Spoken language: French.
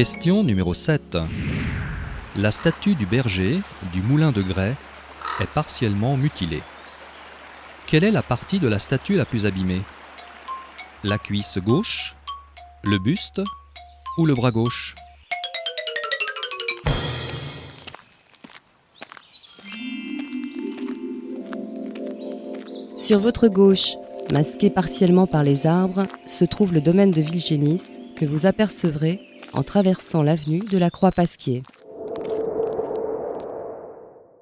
Question numéro 7. La statue du berger du moulin de Grès est partiellement mutilée. Quelle est la partie de la statue la plus abîmée? La cuisse gauche, le buste ou le bras gauche? Sur votre gauche, masqué partiellement par les arbres, se trouve le domaine de Villegénis que vous apercevrez en traversant l'avenue de la Croix-Pasquier.